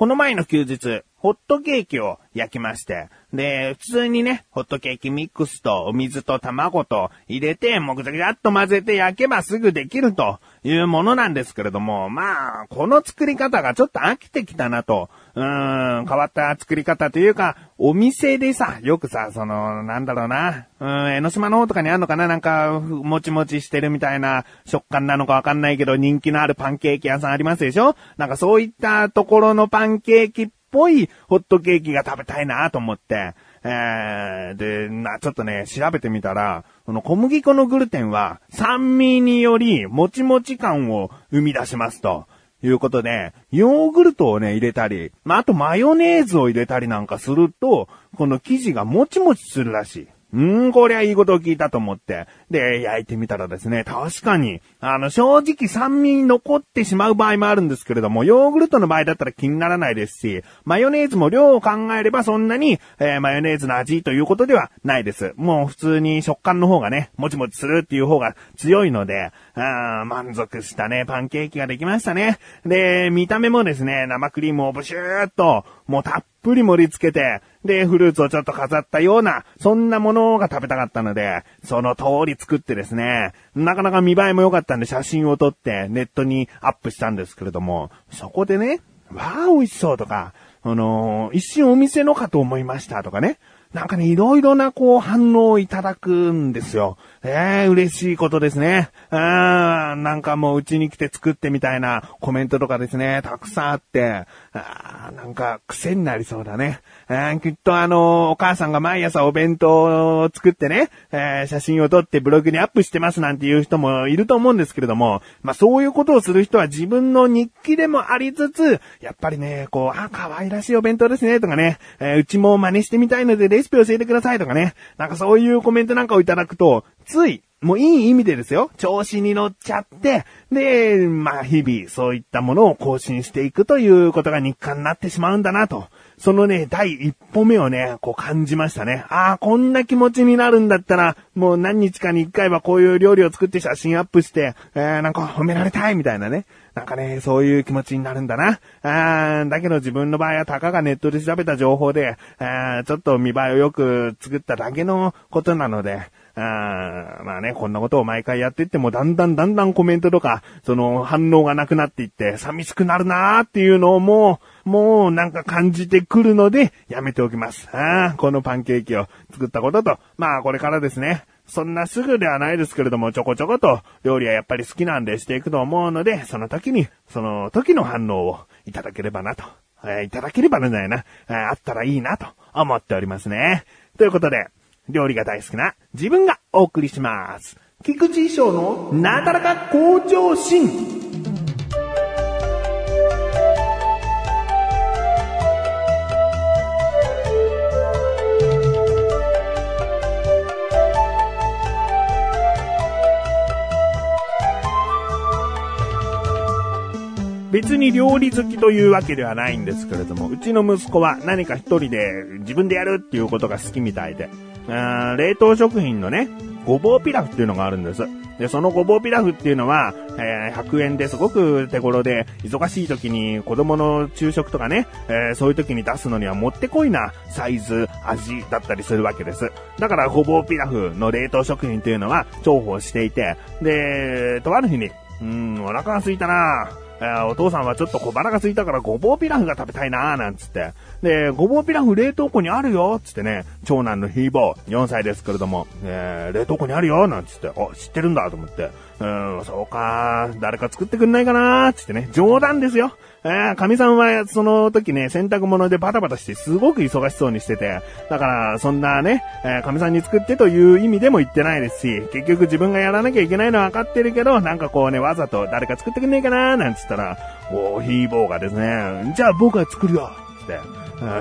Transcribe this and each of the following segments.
この前の休日、ホットケーキを焼きまして、で、普通にね、ホットケーキミックスとお水と卵と入れて、もうぐちゃぐちゃっと混ぜて焼けばすぐできるというものなんですけれども、まあ、この作り方がちょっと飽きてきたなと、うーん、変わった作り方というか、お店でさ、よくさ、その、なんだろうな、うん、江ノ島の方とかにあんのかななんか、もちもちしてるみたいな食感なのかわかんないけど、人気のあるパンケーキ屋さんありますでしょ？なんかそういったところのパンケーキっぽいホットケーキが食べたいなと思って、えー、で、な、ちょっとね、調べてみたら、この小麦粉のグルテンは酸味によりもちもち感を生み出しますと。いうことで、ヨーグルトをね、入れたり、まあ、あとマヨネーズを入れたりなんかすると、この生地がもちもちするらしい。うん、こりゃいいことを聞いたと思って。で、焼いてみたらですね、確かに、あの、正直酸味残ってしまう場合もあるんですけれども、ヨーグルトの場合だったら気にならないですし、マヨネーズも量を考えればそんなに、えーマヨネーズの味ということではないです。もう普通に食感の方がね、もちもちするっていう方が強いので、あー満足したね、パンケーキができましたね。で、見た目もですね、生クリームをブシューっと、もうたっぷり盛り付けて、で、フルーツをちょっと飾ったような、そんなものが食べたかったので、その通り作ってですね、なかなか見栄えも良かったんで写真を撮ってネットにアップしたんですけれども、そこでね、わあ、美味しそうとか、あのー一瞬お店のかと思いましたとかね、なんかね、いろいろなこう反応をいただくんですよ。ええ嬉しいことですね。あーなんかもううちに来て作ってみたいなコメントとかですね、たくさんあって、あーなんか癖になりそうだね。あーきっとあのお母さんが毎朝お弁当を作ってね、えー写真を撮ってブログにアップしてますなんていう人もいると思うんですけれども、まあそういうことをする人は自分の日記でもありつつ、やっぱりね、こう、あ、可愛らしいお弁当ですね、とかね、えーうちも真似してみたいのでレシピ教えてくださいとかね、なんかそういうコメントなんかをいただくと、つい、もういい意味でですよ。調子に乗っちゃって、で、まあ日々そういったものを更新していくということが日課になってしまうんだなと。そのね、第一歩目をね、こう感じましたね。ああ、こんな気持ちになるんだったら、もう何日かに一回はこういう料理を作って写真アップして、えー、なんか褒められたいみたいなね。なんかね、そういう気持ちになるんだな。あーだけど自分の場合はたかがネットで調べた情報で、あーちょっと見栄えをよく作っただけのことなので、あまあね、こんなことを毎回やっていっても、だんだんだんだんコメントとか、その反応がなくなっていって、寂しくなるなーっていうのをもう、もうなんか感じてくるので、やめておきます。あこのパンケーキを作ったことと、まあこれからですね、そんなすぐではないですけれども、ちょこちょこと料理はやっぱり好きなんでしていくと思うので、その時に、その時の反応をいただければなと。えーいただければなんだよな、えあったらいいなと思っておりますね。ということで、料理が大好きな自分がお送りします。菊池衣装のなだらか向上心。別に料理好きというわけではないんですけれども、うちの息子は何か一人で自分でやるっていうことが好きみたいで、あー冷凍食品のね、ごぼうピラフっていうのがあるんです。で、そのごぼうピラフっていうのは、えー100円ですごく手頃で、忙しい時に子供の昼食とかね、えーそういう時に出すのにはもってこいなサイズ、味だったりするわけです。だからごぼうピラフの冷凍食品っていうのは重宝していて、で、とある日に、うーん、お腹が空いたなぁえお父さんはちょっと小腹が空いたからごぼうピラフが食べたいなーなんつって。で、ごぼうピラフ冷凍庫にあるよつってね、長男のヒーボー、4歳ですけれども、えー冷凍庫にあるよなんつって、あ、知ってるんだと思って、うーん、そうか誰か作ってくんないかなーつってね、冗談ですよ。えー、神さんはその時ね、洗濯物でバタバタしてすごく忙しそうにしてて、だからそんなね、えー、神さんに作ってという意味でも言ってないですし、結局自分がやらなきゃいけないのは分かってるけど、なんかこうね、わざと誰か作ってくんねえかなーなんつったら、おー、ヒーボーがですね、じゃあ僕が作るよつって、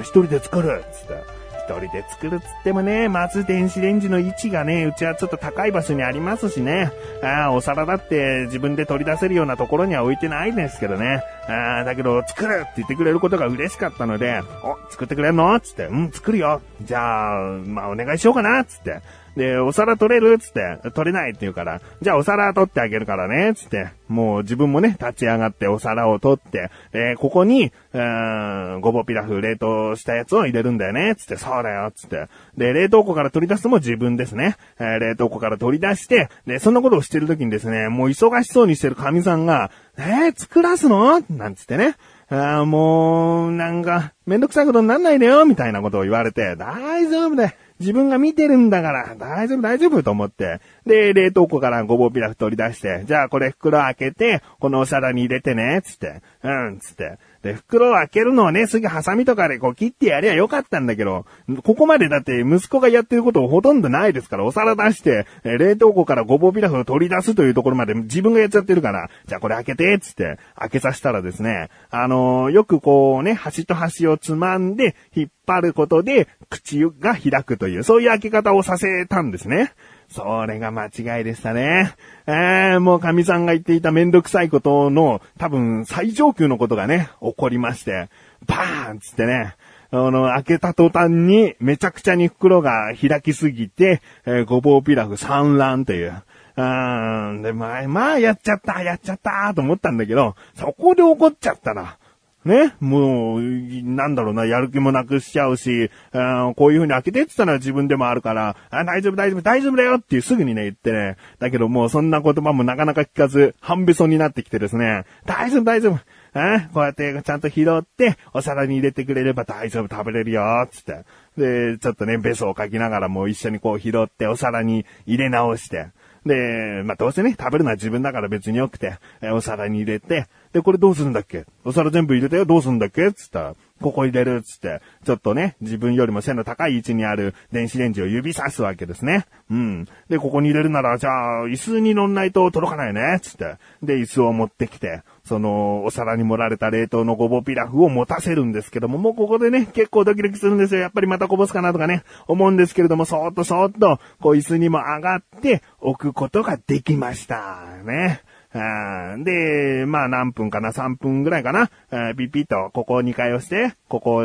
一人で作るつって。人で作るっつってもね、まず電子レンジの位置がね、うちはちょっと高い場所にありますしね。あお皿だって自分で取り出せるようなところには置いてないですけどね。ああだけど、作るって言ってくれることが嬉しかったので、お、作ってくれるの？つって、うん、作るよ。じゃあ、まあお願いしようかなつって。で、お皿取れる？つって、取れないって言うから、じゃあお皿取ってあげるからね、つって、もう自分もね、立ち上がってお皿を取って、え、ここに、うーん、ごぼピラフ冷凍したやつを入れるんだよね、つって、そうだよ、つって。で、冷凍庫から取り出すのも自分ですね。えー、冷凍庫から取り出して、で、そんなことをしてる時にですね、もう忙しそうにしてる神さんが、えー、作らすの？なんつってね。あもう、なんか、めんどくさいことになんないでよ、みたいなことを言われて、大丈夫だよ。自分が見てるんだから、大丈夫大丈夫と思って。で、冷凍庫からごぼうピラフ取り出して、じゃあこれ袋開けて、このお皿に入れてね、つって。うん、つって。で、袋を開けるのをね、すぐハサミとかでこう切ってやりゃよかったんだけど、ここまでだって息子がやってることほとんどないですから、お皿出して、え冷凍庫からごぼうピラフを取り出すというところまで自分がやっちゃってるから、じゃあこれ開けて、つって、開けさせたらですね、あのー、よくこうね、端と端をつまんで、引っ張ることで、口が開くという、そういう開け方をさせたんですね。それが間違いでしたね。えー、もう神さんが言っていためんどくさいことの多分最上級のことがね、起こりまして、バーンつってね、あの、開けた途端にめちゃくちゃに袋が開きすぎて、えー、ごぼうピラフ産卵という。うん、で、まあ、まあ、やっちゃった、やっちゃったと思ったんだけど、そこで怒っちゃったな。ね、もう、なんだろうな、やる気もなくしちゃうし、あこういう風に開けてって言ったら自分でもあるから、あ大丈夫大丈夫大丈夫だよっていうすぐにね言ってね、だけどもうそんな言葉もなかなか聞かず、半べそになってきてですね、大丈夫大丈夫。あこうやってちゃんと拾って、お皿に入れてくれれば大丈夫食べれるよ、つって。で、ちょっとね、べそをかきながらもう一緒にこう拾ってお皿に入れ直して。で、まあ、どうせね、食べるのは自分だから別に良くて、えお皿に入れて、で、これどうするんだっけ？お皿全部入れたよ、どうするんだっけ？つったら、ここ入れる、つって、ちょっとね、自分よりも背の高い位置にある電子レンジを指さすわけですね。うん。で、ここに入れるなら、じゃあ、椅子に乗んないと届かないね、つって。で、椅子を持ってきて、その、お皿に盛られた冷凍のごぼピラフを持たせるんですけども、もうここでね、結構ドキドキするんですよ。やっぱりまたこぼすかなとかね、思うんですけれども、そーっとそーっと、こう椅子にも上がって置くことができました。ね。で、まあ何分かな、3分ぐらいかな、ピピッと、ここを2回押して、ここを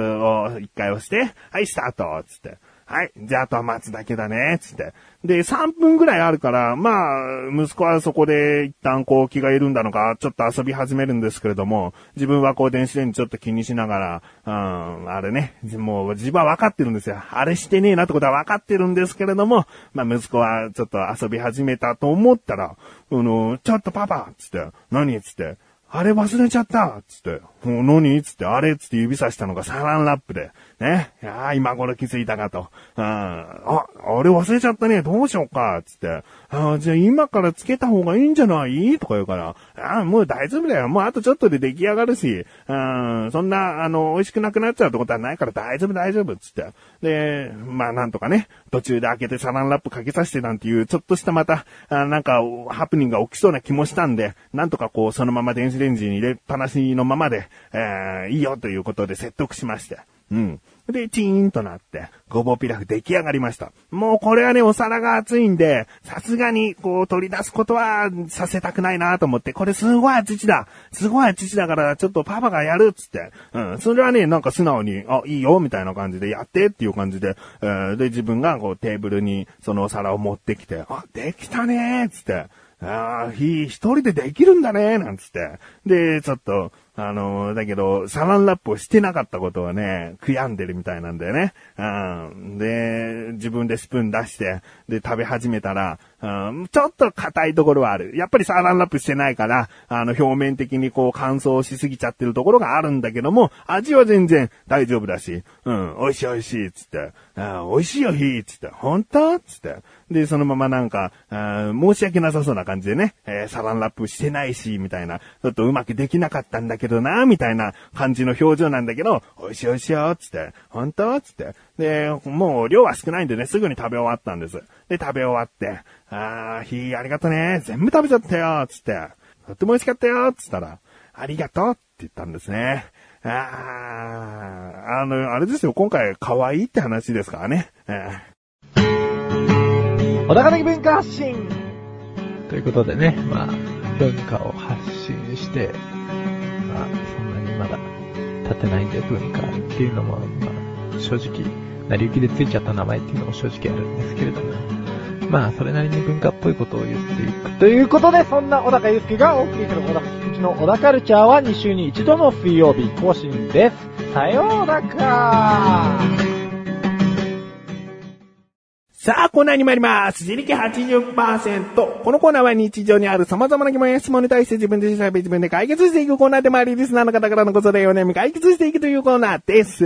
1回押して、はい、スタートつって。はい。じゃあ、あとは待つだけだね、つって。で、3分ぐらいあるから、まあ、息子はそこで一旦こう気が緩んだのか、ちょっと遊び始めるんですけれども、自分はこう電子レンジちょっと気にしながら、うん、あれね、もう自分は分かってるんですよ。あれしてねえなってことは分かってるんですけれども、まあ息子はちょっと遊び始めたと思ったら、あの、ちょっとパパつって、何？つって、あれ忘れちゃった。つって、もう何つって、あれつって指さしたのがサランラップで、ね。いや今頃気づいたかと。うん。あ、あれ忘れちゃったね。どうしようか。つって。あじゃあ今からつけた方がいいんじゃない？とか言うから。あもう大丈夫だよ。もうあとちょっとで出来上がるし。うん。そんな、あの、美味しくなくなっちゃうってことはないから大丈夫大丈夫。つって。で、まあなんとかね、途中で開けてサランラップかけさせてなんていう、ちょっとしたまた、あなんか、ハプニングが起きそうな気もしたんで、なんとかこう、そのまま電子レンジに入れっぱなしのままで、えー、いいよということで説得しまして。うん。で、チーンとなって、ごぼうピラフ出来上がりました。もうこれはね、お皿が熱いんで、さすがに、こう、取り出すことはさせたくないなと思って、これすごい熱いだ。すごい熱いだから、ちょっとパパがやるっつって。うん。それはね、なんか素直に、あ、いいよ、みたいな感じでやってっていう感じで、えー、で、自分がこう、テーブルにそのお皿を持ってきて、あ、できたねーっつって。ああ、ひ、一人でできるんだね、なんつって。で、ちょっと、あの、だけど、サランラップをしてなかったことはね、悔やんでるみたいなんだよね。で、自分でスプーン出して、で、食べ始めたら、ちょっと硬いところはある。やっぱりサランラップしてないから、あの、表面的にこう乾燥しすぎちゃってるところがあるんだけども、味は全然大丈夫だし、うん、美味しい美味しい、つって、あ美味しいよ、ひつって、本当つって。で、そのままなんか、申し訳なさそうな感じでね、えー、サランラップしてないし、みたいな、ちょっとうまくできなかったんだけどな、みたいな感じの表情なんだけど、美味しい美味しいよ、つって、本当？つって。で、もう量は少ないんでね、すぐに食べ終わったんです。で、食べ終わって、あー、ひありがとね、全部食べちゃったよ、つって。とっても美味しかったよ、つったら、ありがとうって言ったんですね。あー、あの、あれですよ、今回可愛いって話ですからね。えー、小高的文化発信ということでね、まあ、文化を発信して、立てないんで文化っていうのも、まあ、正直、成り行きでついちゃった名前っていうのも正直あるんですけれども、まあ、それなりに文化っぽいことを言っていく。ということで、そんな小高祐介がお送りする小高うちの小高カルチャーは2週に1度の水曜日更新です。さようならさあ、コーナーに参ります。自力80%。このコーナーは日常にある様々な疑問や質問に対して自分で調べ自分で解決していくコーナーでもあり、リスナーの方からのご相談をお悩み解決していくというコーナーです。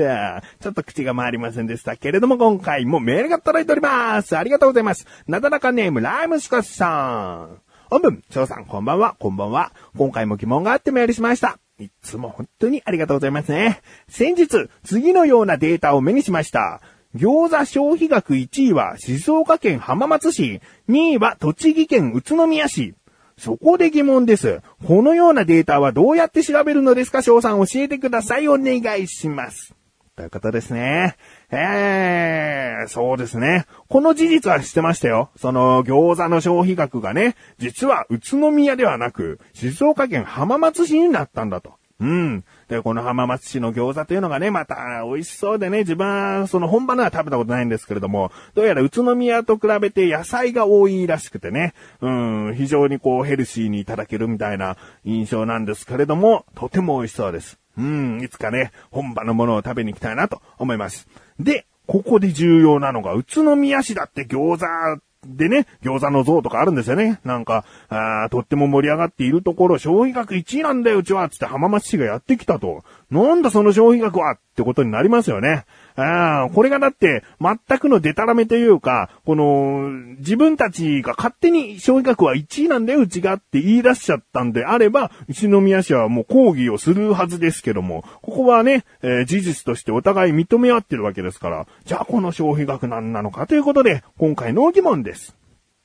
ちょっと口が回りませんでしたけれども、今回もメールが届いております。ありがとうございます。なだらかネーム、ライムスカスさん。本文、翔さん、こんばんは、こんばんは。今回も疑問があってメールしました。いつも本当にありがとうございますね。先日、次のようなデータを目にしました。餃子消費額1位は静岡県浜松市、2位は栃木県宇都宮市。そこで疑問です。このようなデータはどうやって調べるのですか翔さん教えてください。お願いします。ということですね。えー、そうですね。この事実は知ってましたよ。その餃子の消費額がね、実は宇都宮ではなく、静岡県浜松市になったんだと。うん。で、この浜松市の餃子というのがね、また美味しそうでね、自分はその本場のは食べたことないんですけれども、どうやら宇都宮と比べて野菜が多いらしくてね、うん、非常にこうヘルシーにいただけるみたいな印象なんですけれども、とても美味しそうです。うん、いつかね、本場のものを食べに行きたいなと思います。で、ここで重要なのが、宇都宮市だって餃子でね、餃子の像とかあるんですよね。なんか、あーとっても盛り上がっているところ、消費額1位なんだよ、うちは、つって浜松市がやってきたと。なんだその消費額はってことになりますよね。あーこれがだって、全くのデタラメというか、この、自分たちが勝手に消費額は1位なんだよ、うちがって言い出しちゃったんであれば、宇都宮市はもう抗議をするはずですけども、ここはね、えー事実としてお互い認め合ってるわけですから、じゃあこの消費額何なのかということで、今回の疑問です。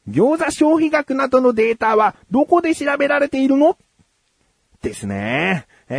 餃子消費額などのデータはどこで調べられているの？ですね。え、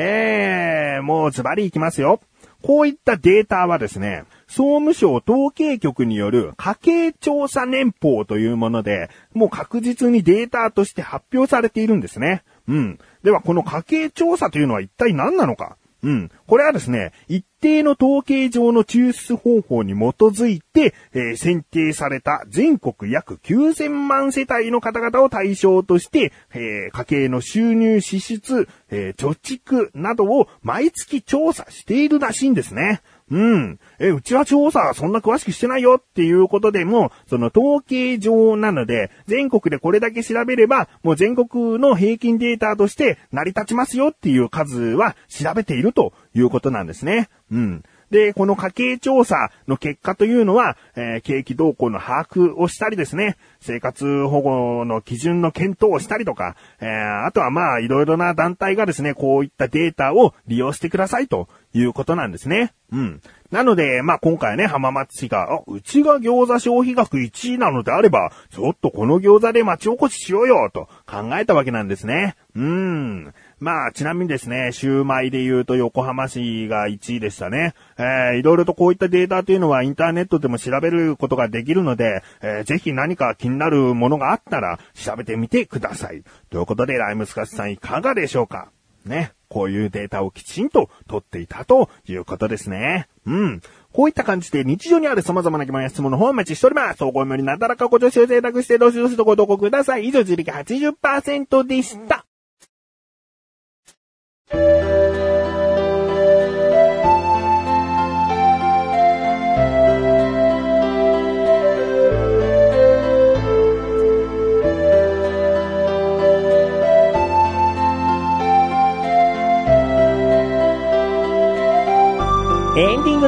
もうズバリいきますよ。こういったデータはですね、総務省統計局による家計調査年報というもので、もう確実にデータとして発表されているんですね。うん。では、この家計調査というのは一体何なのか？うん。これはですね、一定の統計上の抽出方法に基づいて、えー選定された全国約9000万世帯の方々を対象として、えー家計の収入支出、えー貯蓄などを毎月調査しているらしいんですね。うん。え、うちは調査そんな詳しくしてないよっていうことでも、その統計上なので、全国でこれだけ調べれば、もう全国の平均データとして成り立ちますよっていう数は調べているということなんですね。うん。で、この家計調査の結果というのは、えー景気動向の把握をしたりですね、生活保護の基準の検討をしたりとか、えーあとはまあ、いろいろな団体がですね、こういったデータを利用してくださいということなんですね。うん。なので、まあ今回ね、浜松市が、あ、うちが餃子消費額1位なのであれば、ちょっとこの餃子で町おこししようよ、と考えたわけなんですね。うーん。まあ、ちなみにですね、シューマイで言うと横浜市が1位でしたね。えー、いろいろとこういったデータというのはインターネットでも調べることができるので、えーぜひ何か気になるものがあったら調べてみてください。ということで、ライムスカスさんいかがでしょうか？ね。こういうデータをきちんと取っていたということですね。うん。こういった感じで日常にある様々な疑問や質問の方をお待ちしております。総合よりなだらかご助手を贅沢してどしどしとご投稿ください。以上、自力80%でした。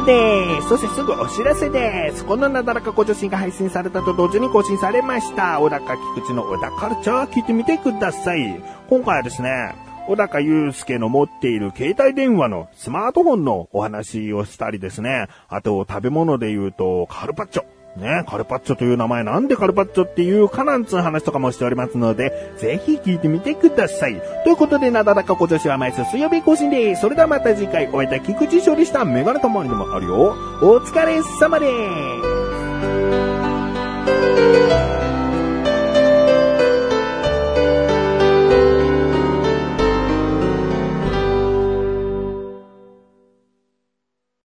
です。そしてすぐお知らせです。このなだらかご助身が配信されたと同時に更新されました。小高菊池の小高カルチャー聞いてみてください。今回はですね、小高祐介の持っている携帯電話のスマートフォンのお話をしたりですね。あと食べ物で言うとカルパッチョ。ね、カルパッチョという名前なんでカルパッチョっていうかなんつう話とかもしておりますので、ぜひ聞いてみてください。ということで、なだらか今年は毎週水曜日更新です。それではまた次回、お会いいた菊池処理したメガネたまりでもあるよ。お疲れ様です。